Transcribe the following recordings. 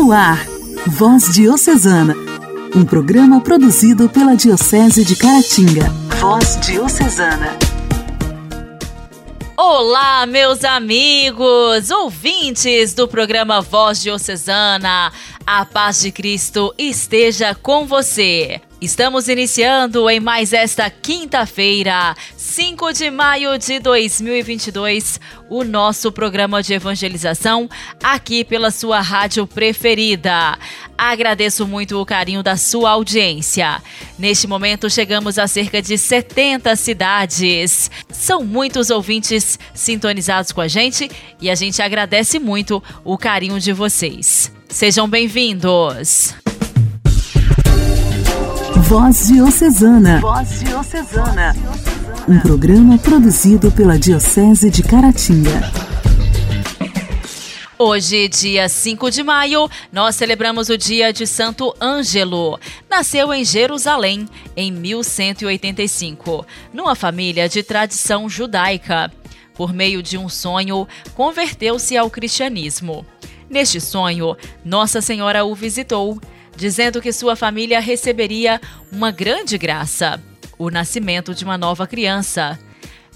No ar, Voz Diocesana, um programa produzido pela Diocese de Caratinga. Voz Diocesana. Olá, meus amigos, ouvintes do programa Voz Diocesana. A paz de Cristo esteja com você. Estamos iniciando em mais esta quinta-feira, 5 de maio de 2022, o nosso programa de evangelização aqui pela sua rádio preferida. Agradeço muito o carinho da sua audiência. Neste momento chegamos a cerca de 70 cidades. São muitos ouvintes sintonizados com a gente e a gente agradece muito o carinho de vocês. Sejam bem-vindos. Voz Diocesana. Voz Diocesana. Um programa produzido pela Diocese de Caratinga. Hoje, dia 5 de maio, nós celebramos o dia de Santo Ângelo. Nasceu em Jerusalém em 1185, numa família de tradição judaica. Por meio de um sonho, converteu-se ao cristianismo. Neste sonho, Nossa Senhora o visitou dizendo que sua família receberia uma grande graça: o nascimento de uma nova criança,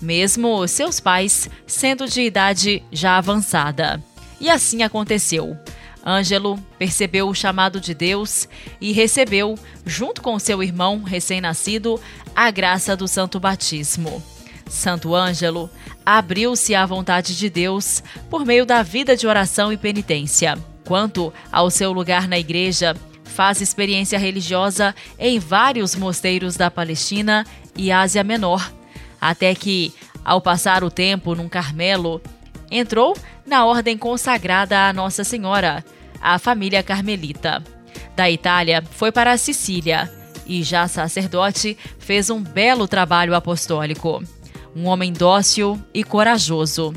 mesmo seus pais sendo de idade já avançada. E assim aconteceu. Ângelo percebeu o chamado de Deus e recebeu, junto com seu irmão recém-nascido, a graça do santo batismo. Santo Ângelo abriu-se à vontade de Deus por meio da vida de oração e penitência. Quanto ao seu lugar na igreja, faz experiência religiosa em vários mosteiros da Palestina e Ásia Menor, até que, ao passar o tempo num Carmelo, entrou na ordem consagrada a Nossa Senhora, a família carmelita. Da Itália, foi para a Sicília e, já sacerdote, fez um belo trabalho apostólico. Um homem dócil e corajoso.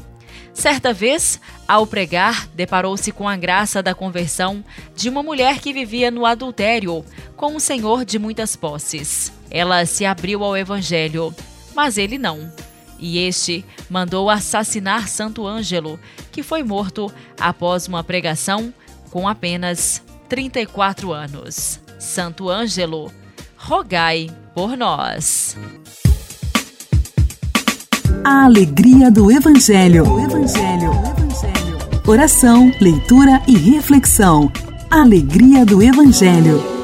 Certa vez, ao pregar, deparou-se com a graça da conversão de uma mulher que vivia no adultério com um senhor de muitas posses. Ela se abriu ao evangelho, mas ele não. E este mandou assassinar Santo Ângelo, que foi morto após uma pregação com apenas 34 anos. Santo Ângelo, rogai por nós. A alegria do Evangelho. Evangelho. Evangelho. Oração, leitura e reflexão. Alegria do Evangelho.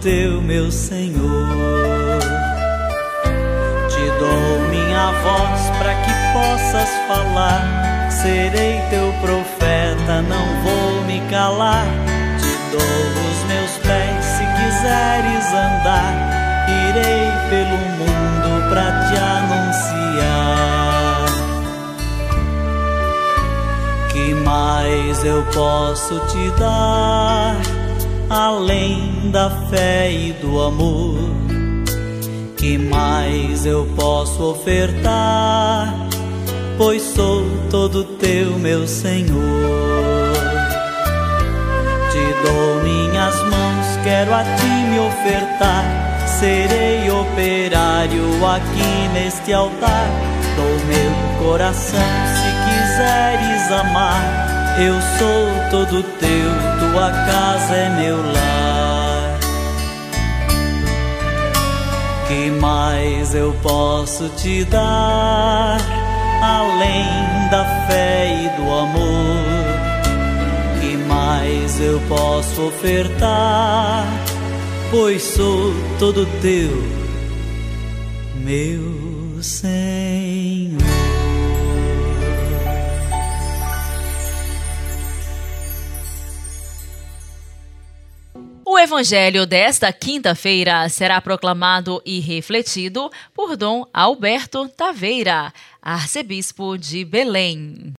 Teu, meu Senhor. Te dou minha voz para que possas falar. Serei teu profeta, não vou me calar. Te dou os meus pés se quiseres andar, irei pelo mundo pra te anunciar. Que mais eu posso te dar, além da fé e do amor? Que mais eu posso ofertar? Pois sou todo teu, meu Senhor. Te dou minhas mãos, quero a ti me ofertar. Serei operário aqui neste altar. Dou meu coração se quiseres amar. Eu sou todo teu, tua casa é meu lar. Que mais eu posso te dar além da fé e do amor? Que mais eu posso ofertar? Pois sou todo teu, meu Senhor. O evangelho desta quinta-feira será proclamado e refletido por Dom Alberto Taveira, arcebispo de Belém.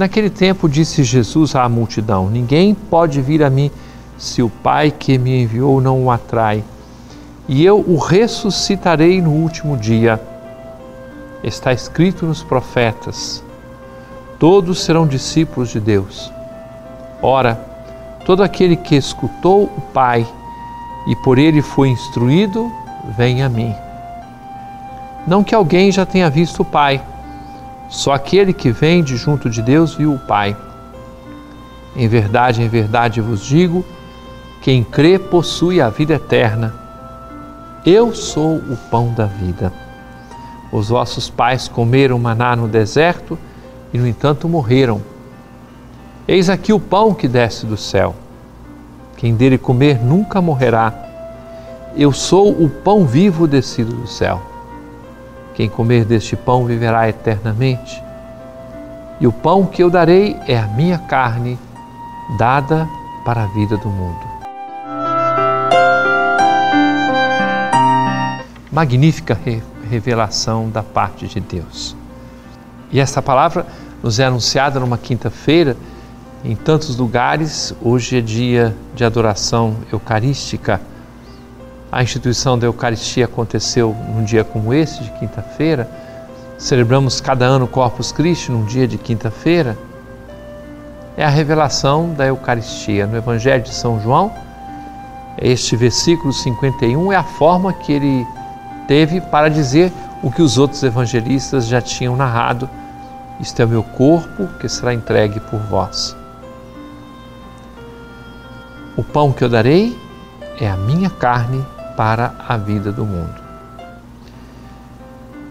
Naquele tempo disse Jesus à multidão: Ninguém pode vir a mim se o Pai que me enviou não o atrai, e eu o ressuscitarei no último dia. Está escrito nos profetas: Todos serão discípulos de Deus. Ora, todo aquele que escutou o Pai e por ele foi instruído, vem a mim. Não que alguém já tenha visto o Pai, só aquele que vem de junto de Deus viu o Pai. Em verdade, em verdade vos digo: quem crê possui a vida eterna. Eu sou o pão da vida. Os vossos pais comeram maná no deserto e, no entanto, morreram. Eis aqui o pão que desce do céu. Quem dele comer nunca morrerá. Eu sou o pão vivo descido do céu. Quem comer deste pão viverá eternamente. E o pão que eu darei é a minha carne, dada para a vida do mundo. Magnífica revelação da parte de Deus. E esta palavra nos é anunciada numa quinta-feira em tantos lugares. Hoje é dia de adoração eucarística a instituição da Eucaristia aconteceu num dia como esse, de quinta-feira. Celebramos cada ano Corpus Christi num dia de quinta-feira. É a revelação da Eucaristia. No Evangelho de São João, este versículo 51 é a forma que ele teve para dizer o que os outros evangelistas já tinham narrado: Isto é o meu corpo que será entregue por vós. O pão que eu darei é a minha carne para a vida do mundo.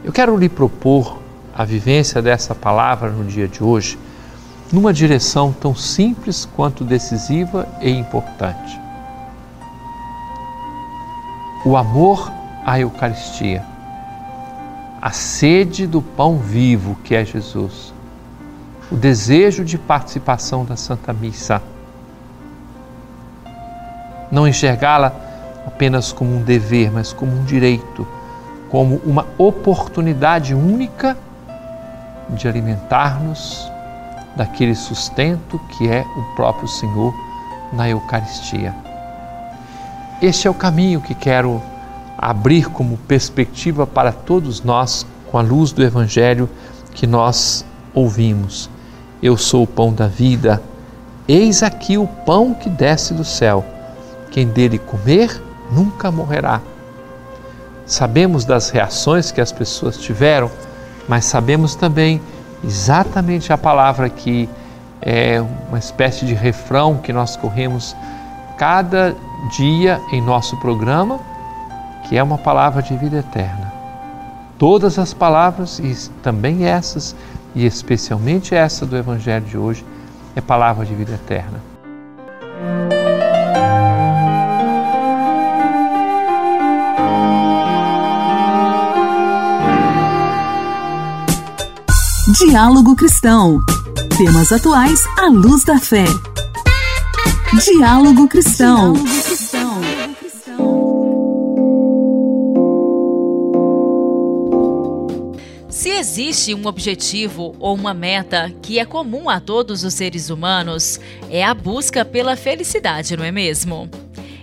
Eu quero lhe propor a vivência dessa palavra no dia de hoje numa direção tão simples quanto decisiva e importante. O amor à Eucaristia, a sede do pão vivo que é Jesus, o desejo de participação da Santa Missa. Não enxergá-la apenas como um dever, mas como um direito, como uma oportunidade única de alimentar-nos daquele sustento que é o próprio Senhor na Eucaristia. Este é o caminho que quero abrir como perspectiva para todos nós com a luz do Evangelho que nós ouvimos. Eu sou o pão da vida, eis aqui o pão que desce do céu. Quem dele comer, nunca morrerá. Sabemos das reações que as pessoas tiveram, mas sabemos também exatamente a palavra que é uma espécie de refrão que nós corremos cada dia em nosso programa, que é uma palavra de vida eterna. Todas as palavras, e também essas, e especialmente essa do Evangelho de hoje, é palavra de vida eterna. Diálogo Cristão. Temas atuais à luz da fé. Diálogo Cristão. Se existe um objetivo ou uma meta que é comum a todos os seres humanos, é a busca pela felicidade, não é mesmo?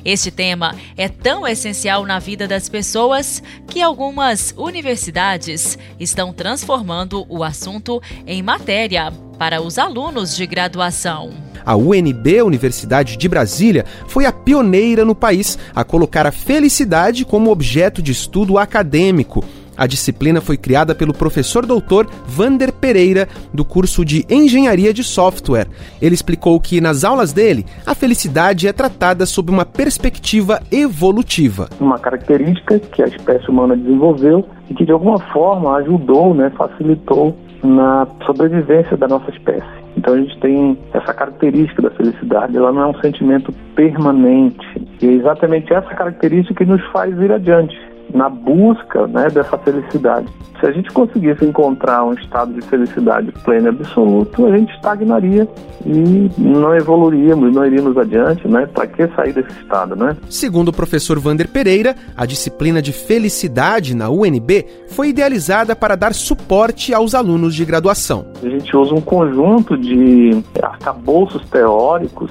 Este tema é tão essencial na vida das pessoas que algumas universidades estão transformando o assunto em matéria para os alunos de graduação. A UNB, Universidade de Brasília, foi a pioneira no país a colocar a felicidade como objeto de estudo acadêmico. A disciplina foi criada pelo professor doutor Vander Pereira, do curso de Engenharia de Software. Ele explicou que, nas aulas dele, a felicidade é tratada sob uma perspectiva evolutiva. Uma característica que a espécie humana desenvolveu e que, de alguma forma, ajudou, né, facilitou na sobrevivência da nossa espécie. Então a gente tem essa característica da felicidade, ela não é um sentimento permanente. E é exatamente essa característica que nos faz ir adiante na busca né, dessa felicidade. Se a gente conseguisse encontrar um estado de felicidade pleno e absoluto, a gente estagnaria e não evoluiríamos, não iríamos adiante, né? Para que sair desse estado, né? Segundo o professor Vander Pereira, a disciplina de felicidade na UNB foi idealizada para dar suporte aos alunos de graduação. A gente usa um conjunto de arcabouços teóricos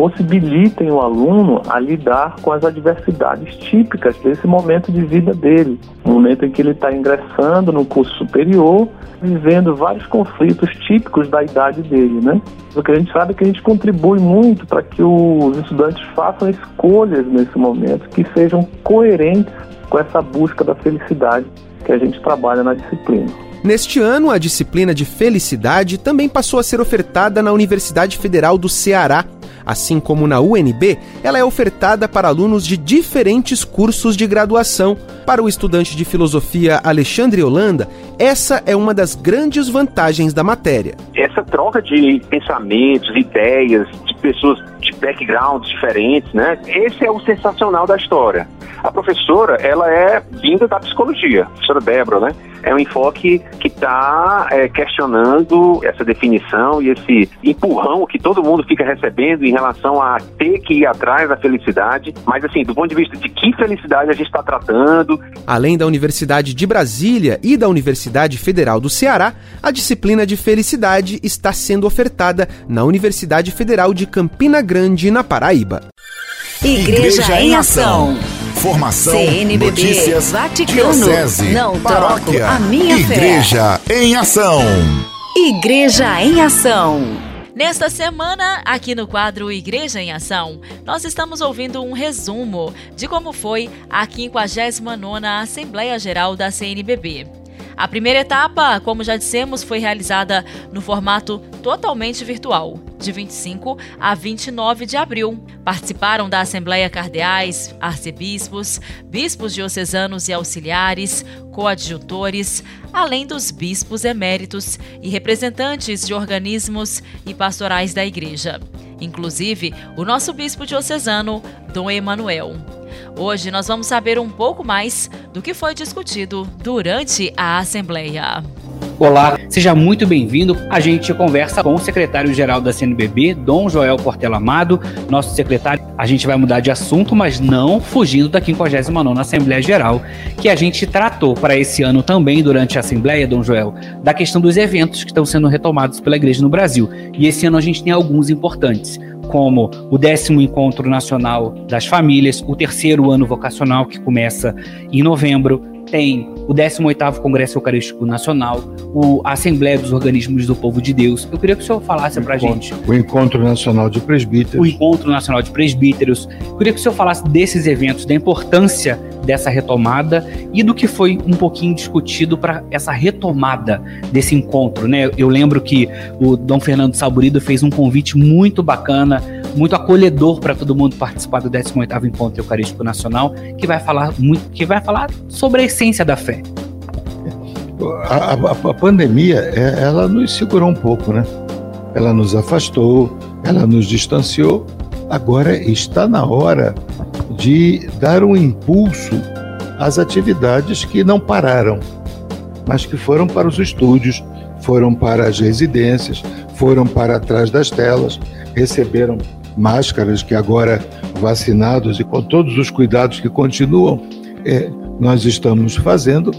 possibilitem o aluno a lidar com as adversidades típicas desse momento de vida dele, momento em que ele está ingressando no curso superior, vivendo vários conflitos típicos da idade dele, né? O que a gente sabe é que a gente contribui muito para que os estudantes façam escolhas nesse momento que sejam coerentes com essa busca da felicidade que a gente trabalha na disciplina. Neste ano, a disciplina de felicidade também passou a ser ofertada na Universidade Federal do Ceará, Assim como na UNB, ela é ofertada para alunos de diferentes cursos de graduação. Para o estudante de filosofia Alexandre Holanda, essa é uma das grandes vantagens da matéria. Essa troca de pensamentos, ideias, de pessoas de backgrounds diferentes, né? Esse é o sensacional da história. A professora, ela é vinda da psicologia, a professora Débora, né? É um enfoque que está é, questionando essa definição e esse empurrão que todo mundo fica recebendo em relação a ter que ir atrás da felicidade, mas assim, do ponto de vista de que felicidade a gente está tratando. Além da Universidade de Brasília e da Universidade Federal do Ceará, a disciplina de felicidade está sendo ofertada na Universidade Federal de Campina Grande, na Paraíba. Igreja, Igreja em Ação. Formação, CNBB, notícias, Vaticano, diocese, não paróquia, a minha Igreja fé. em Ação. Igreja em Ação. Nesta semana, aqui no quadro Igreja em Ação, nós estamos ouvindo um resumo de como foi a 59ª Assembleia Geral da CNBB. A primeira etapa, como já dissemos, foi realizada no formato totalmente virtual, de 25 a 29 de abril. Participaram da Assembleia cardeais, arcebispos, bispos diocesanos e auxiliares, coadjutores, além dos bispos eméritos e representantes de organismos e pastorais da Igreja, inclusive o nosso bispo diocesano, Dom Emanuel. Hoje nós vamos saber um pouco mais do que foi discutido durante a Assembleia. Olá, seja muito bem-vindo. A gente conversa com o secretário-geral da CNBB, Dom Joel Portela Amado, nosso secretário. A gente vai mudar de assunto, mas não fugindo da 59ª Assembleia Geral, que a gente tratou para esse ano também durante a Assembleia, Dom Joel, da questão dos eventos que estão sendo retomados pela Igreja no Brasil. E esse ano a gente tem alguns importantes como o décimo Encontro Nacional das Famílias, o terceiro ano vocacional, que começa em novembro, tem o 18º Congresso Eucarístico Nacional, o, a Assembleia dos Organismos do Povo de Deus. Eu queria que o senhor falasse para a gente. O Encontro Nacional de Presbíteros. O Encontro Nacional de Presbíteros. Eu queria que o senhor falasse desses eventos, da importância dessa retomada e do que foi um pouquinho discutido para essa retomada desse encontro, né? Eu lembro que o Dom Fernando Saburido fez um convite muito bacana muito acolhedor para todo mundo participar do 18º Encontro Eucarístico Nacional, que vai falar muito, que vai falar sobre a essência da fé. A, a, a pandemia, é, ela nos segurou um pouco, né? Ela nos afastou, ela nos distanciou. Agora está na hora de dar um impulso às atividades que não pararam, mas que foram para os estúdios, foram para as residências, foram para trás das telas, receberam máscaras que agora vacinados e com todos os cuidados que continuam, é, nós estamos fazendo,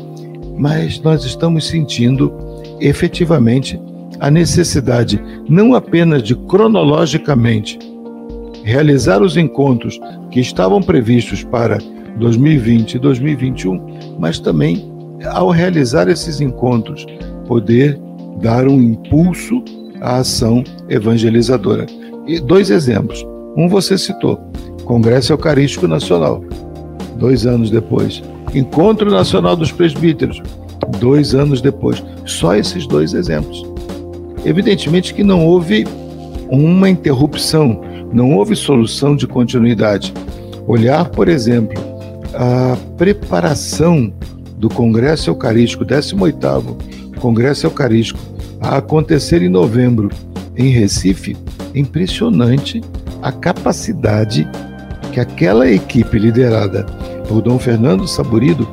mas nós estamos sentindo efetivamente a necessidade não apenas de cronologicamente realizar os encontros que estavam previstos para 2020 e 2021, mas também ao realizar esses encontros poder dar um impulso à ação evangelizadora. Dois exemplos. Um você citou, Congresso Eucarístico Nacional, dois anos depois. Encontro Nacional dos Presbíteros, dois anos depois. Só esses dois exemplos. Evidentemente que não houve uma interrupção, não houve solução de continuidade. Olhar, por exemplo, a preparação do Congresso Eucarístico, 18º Congresso Eucarístico, a acontecer em novembro em Recife, é impressionante a capacidade que aquela equipe liderada por Dom Fernando Saburido,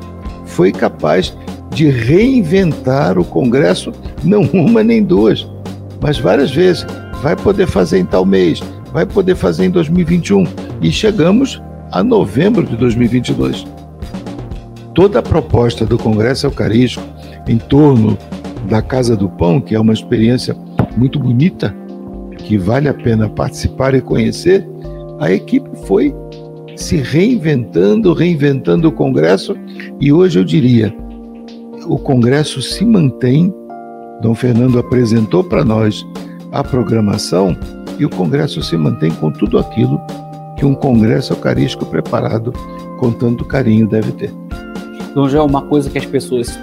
foi capaz de reinventar o Congresso, não uma nem duas, mas várias vezes. Vai poder fazer em tal mês, vai poder fazer em 2021 e chegamos a novembro de 2022. Toda a proposta do Congresso Eucarístico em torno da Casa do Pão, que é uma experiência muito bonita, que vale a pena participar e conhecer, a equipe foi se reinventando, reinventando o Congresso, e hoje eu diria, o Congresso se mantém. Dom Fernando apresentou para nós a programação e o Congresso se mantém com tudo aquilo que um Congresso Eucarístico preparado com tanto carinho deve ter. Dom João, uma coisa que as pessoas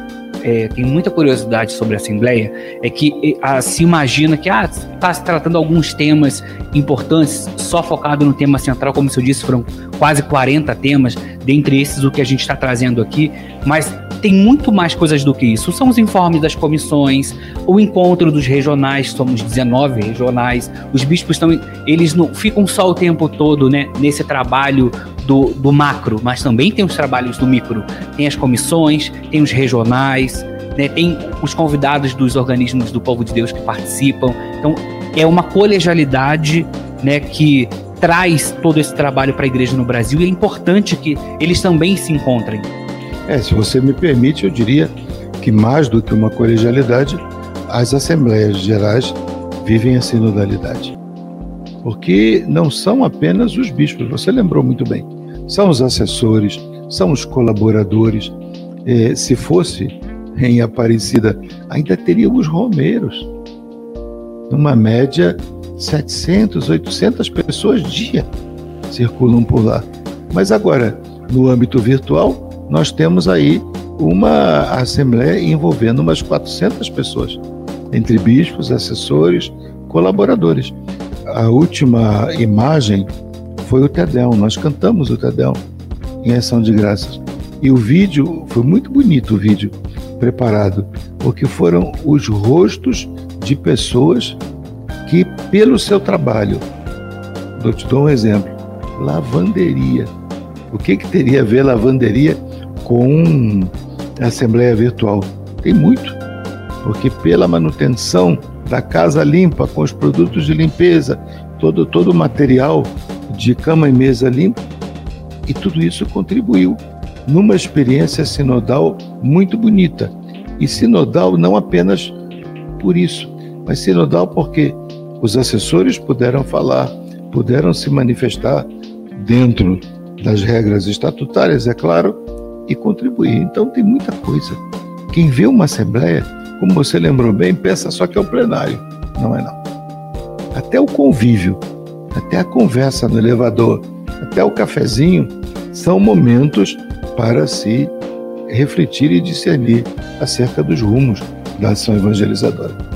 é, têm muita curiosidade sobre a Assembleia é que a, se imagina que está ah, tá se tratando alguns temas importantes, só focado no tema central, como eu disse, foram quase 40 temas, dentre esses o que a gente está trazendo aqui, mas tem muito mais coisas do que isso. São os informes das comissões, o encontro dos regionais, somos 19 regionais. Os bispos estão, eles não ficam só o tempo todo, né, nesse trabalho do, do macro, mas também tem os trabalhos do micro. Tem as comissões, tem os regionais, né, tem os convidados dos organismos do povo de Deus que participam. Então, é uma colegialidade, né, que traz todo esse trabalho para a igreja no Brasil e é importante que eles também se encontrem. É, se você me permite, eu diria que mais do que uma colegialidade, as assembleias gerais vivem a sinodalidade. Porque não são apenas os bispos, você lembrou muito bem. São os assessores, são os colaboradores. É, se fosse em Aparecida, ainda teria os romeiros. Numa média, 700, 800 pessoas dia circulam por lá. Mas agora, no âmbito virtual, nós temos aí uma assembleia envolvendo umas 400 pessoas, entre bispos, assessores, colaboradores. A última imagem foi o Tedel, nós cantamos o Tedel em ação de graças. E o vídeo, foi muito bonito o vídeo preparado, porque foram os rostos de pessoas que, pelo seu trabalho, eu te dou um exemplo, lavanderia. O que, que teria a ver lavanderia com a Assembleia Virtual? Tem muito, porque pela manutenção da casa limpa, com os produtos de limpeza, todo, todo o material de cama e mesa limpa, e tudo isso contribuiu numa experiência sinodal muito bonita. E sinodal não apenas por isso, mas sinodal porque os assessores puderam falar, puderam se manifestar dentro das regras estatutárias, é claro, e contribuir. Então tem muita coisa. Quem vê uma assembleia, como você lembrou bem, pensa só que é o plenário. Não é não. Até o convívio, até a conversa no elevador, até o cafezinho, são momentos para se refletir e discernir acerca dos rumos da ação evangelizadora.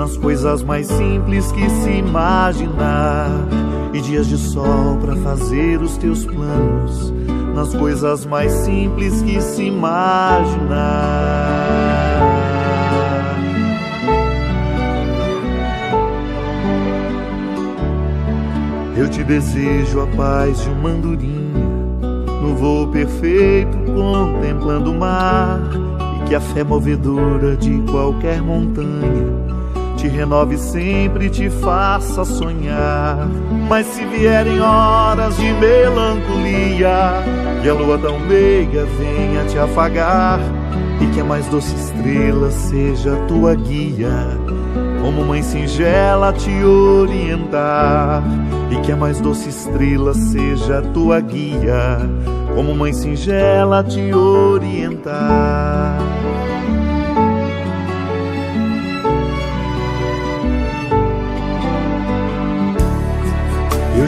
nas coisas mais simples que se imaginar e dias de sol para fazer os teus planos nas coisas mais simples que se imaginar. Eu te desejo a paz de uma andorinha no voo perfeito contemplando o mar e que a fé movedora de qualquer montanha te renove sempre e te faça sonhar. Mas se vierem horas de melancolia e a lua tão meiga venha te afagar, e que a mais doce estrela seja tua guia, como mãe singela te orientar, e que a mais doce estrela seja tua guia, como mãe singela te orientar.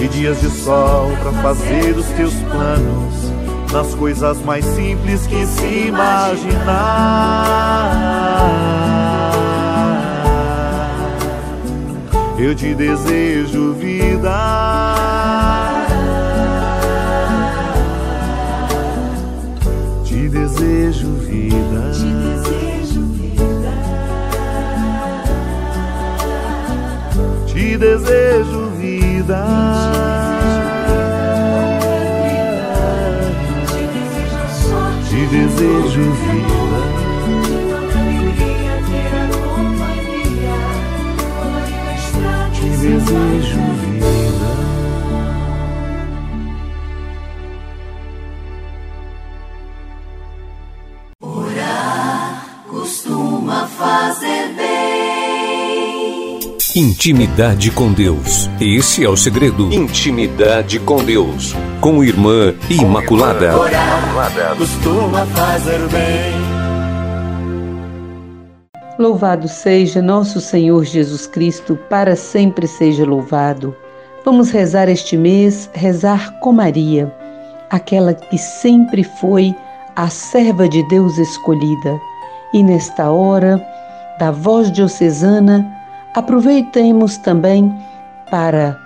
e dias de sol para fazer os teus planos nas coisas mais simples que se imaginar. Eu te desejo vida. Te desejo vida. Te desejo vida. Te desejo vida. Te desejo vida. Te desejo Intimidade com Deus. Esse é o segredo. Intimidade com Deus. Com Irmã Imaculada. Orar costuma fazer bem. Louvado seja nosso Senhor Jesus Cristo, para sempre seja louvado. Vamos rezar este mês, rezar com Maria, aquela que sempre foi a serva de Deus escolhida. E nesta hora da voz diocesana, aproveitemos também para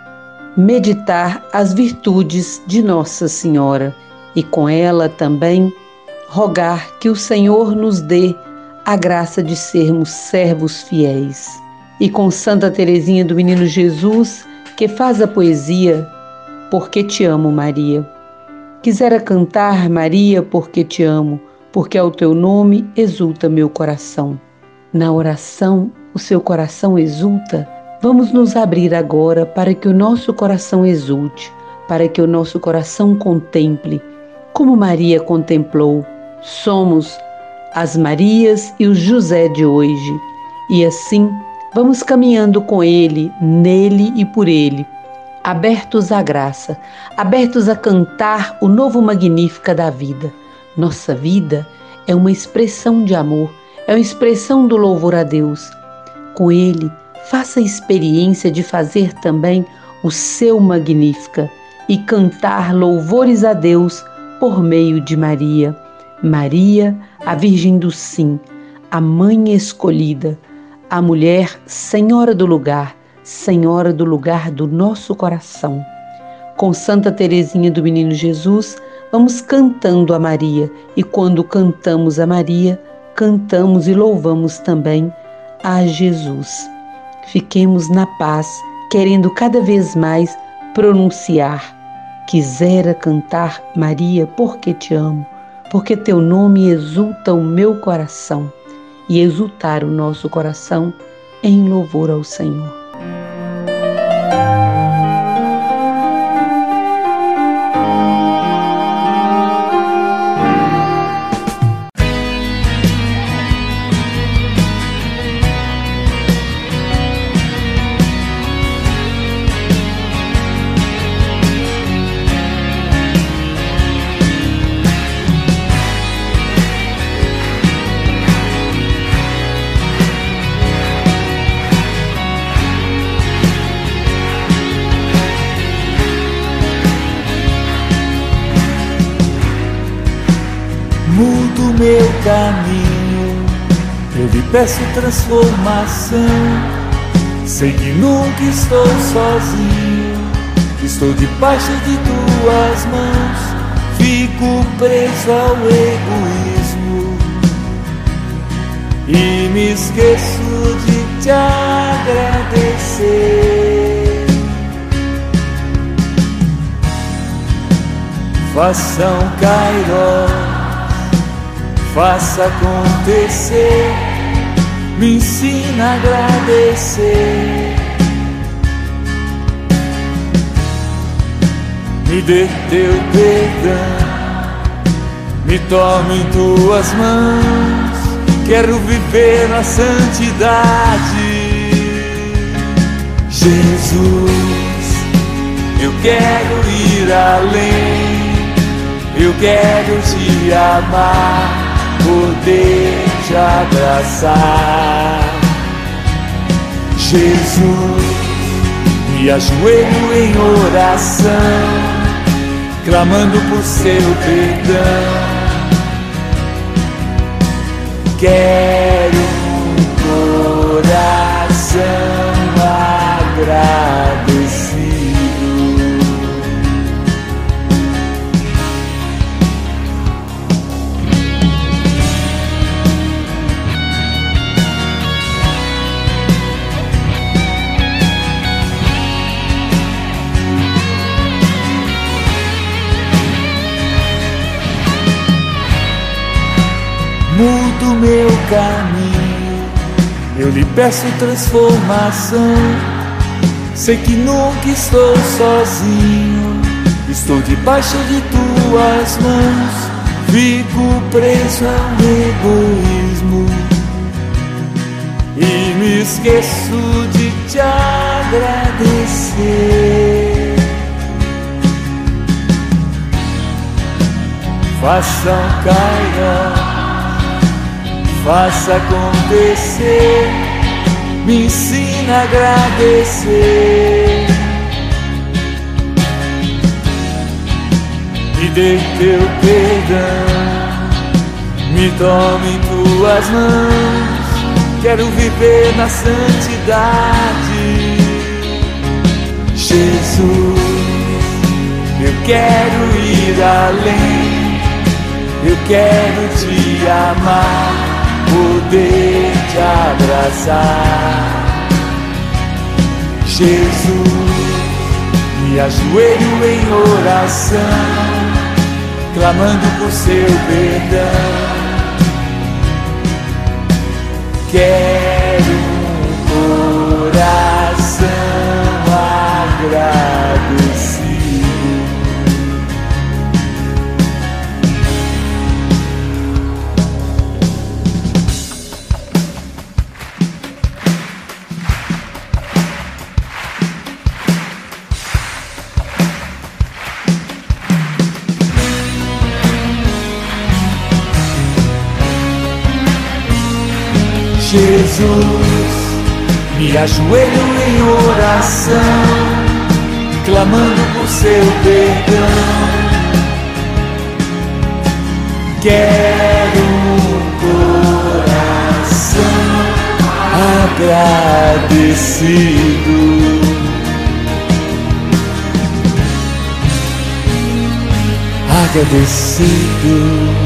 meditar as virtudes de Nossa Senhora e com ela também rogar que o Senhor nos dê a graça de sermos servos fiéis. E com Santa Teresinha do Menino Jesus, que faz a poesia Porque te amo, Maria. Quisera cantar, Maria, porque te amo, porque ao teu nome exulta meu coração. Na oração, o seu coração exulta. Vamos nos abrir agora para que o nosso coração exulte, para que o nosso coração contemple, como Maria contemplou. Somos as Marias e o José de hoje. E assim, vamos caminhando com ele, nele e por ele, abertos à graça, abertos a cantar o novo magnífica da vida. Nossa vida é uma expressão de amor, é uma expressão do louvor a Deus. Com ele, faça a experiência de fazer também o seu magnífica e cantar louvores a Deus por meio de Maria. Maria, a Virgem do Sim, a Mãe escolhida, a mulher Senhora do lugar, Senhora do lugar do nosso coração. Com Santa Teresinha do Menino Jesus, vamos cantando a Maria e quando cantamos a Maria, cantamos e louvamos também a Jesus. Fiquemos na paz, querendo cada vez mais pronunciar. Quisera cantar Maria porque te amo porque teu nome exulta o meu coração e exultar o nosso coração em louvor ao Senhor. Peço transformação. Sei que nunca estou sozinho, estou debaixo de tuas mãos. Fico preso ao egoísmo, e me esqueço de te agradecer. Faça um Cairo, faça acontecer, me ensina a agradecer. Me dê teu perdão, me tome em tuas mãos quero viver na santidade. Jesus, eu quero ir além, eu quero te amar, poder te abraçar. Jesus, me ajoelho em oração, clamando por seu perdão quero peço transformação. Sei que nunca estou sozinho. Estou debaixo de tuas mãos. Fico preso ao egoísmo. E me esqueço de te agradecer. Faça um cair faça acontecer, me ensina a agradecer. Me dê teu perdão, me tome em tuas mãos, quero viver na santidade. Jesus, eu quero ir além, eu quero te amar poder te abraçar. Jesus, me ajoelho em oração, clamando por seu perdão. Quero ajoelho em oração, clamando por seu perdão. Quero um coração agradecido. Agradecido.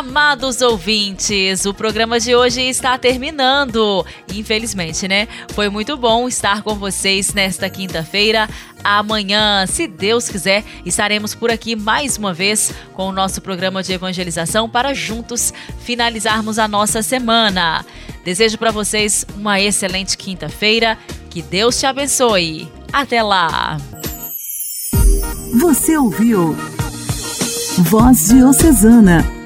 Amados ouvintes, o programa de hoje está terminando. Infelizmente, né? Foi muito bom estar com vocês nesta quinta-feira. Amanhã, se Deus quiser, estaremos por aqui mais uma vez com o nosso programa de evangelização para juntos finalizarmos a nossa semana. Desejo para vocês uma excelente quinta-feira. Que Deus te abençoe. Até lá. Você ouviu Voz Diocesana,